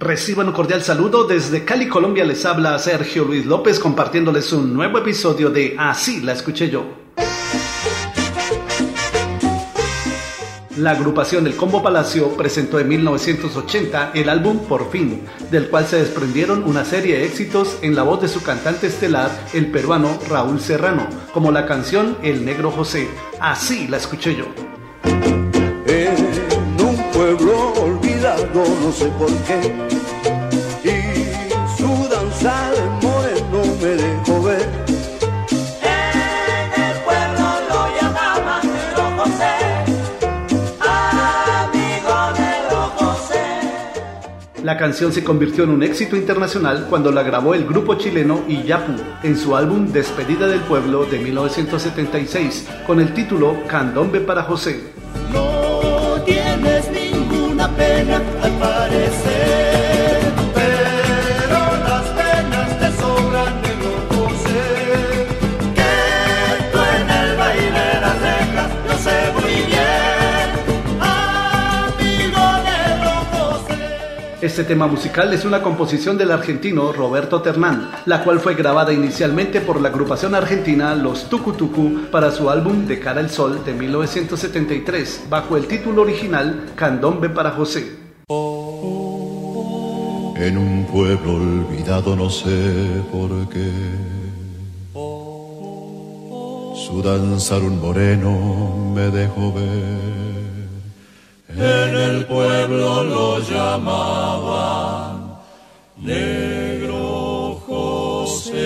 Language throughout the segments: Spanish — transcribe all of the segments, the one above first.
Reciban un cordial saludo desde Cali, Colombia. Les habla Sergio Luis López compartiéndoles un nuevo episodio de Así la escuché yo. La agrupación del Combo Palacio presentó en 1980 el álbum Por fin, del cual se desprendieron una serie de éxitos en la voz de su cantante estelar, el peruano Raúl Serrano, como la canción El Negro José. Así la escuché yo. En un pueblo no sé por qué. La canción se convirtió en un éxito internacional cuando la grabó el grupo chileno Iyapu en su álbum Despedida del Pueblo de 1976 con el título Candombe para José. No Este tema musical es una composición del argentino Roberto Ternán, la cual fue grabada inicialmente por la agrupación argentina Los Tucu para su álbum De cara al sol de 1973, bajo el título original Candombe para José. En un pueblo olvidado no sé por qué. Su danzar un moreno me dejó ver el pueblo lo llamaban Negro José.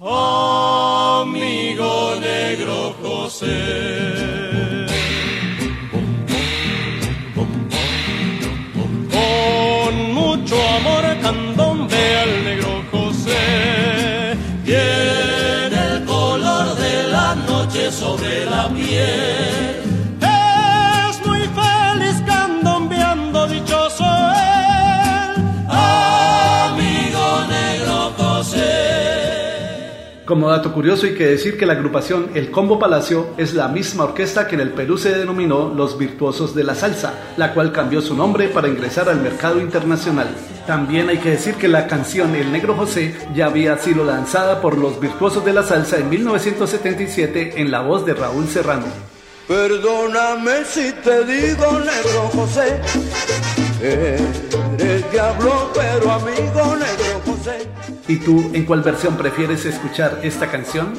Amigo Negro José. Con mucho amor candombe al Negro José. Tiene el color de la noche sobre la piel Como dato curioso hay que decir que la agrupación El Combo Palacio es la misma orquesta que en el Perú se denominó Los Virtuosos de la Salsa, la cual cambió su nombre para ingresar al mercado internacional. También hay que decir que la canción El Negro José ya había sido lanzada por Los Virtuosos de la Salsa en 1977 en la voz de Raúl Serrano. Perdóname si te digo Negro José, eres diablo pero amigo ¿Y tú en cuál versión prefieres escuchar esta canción?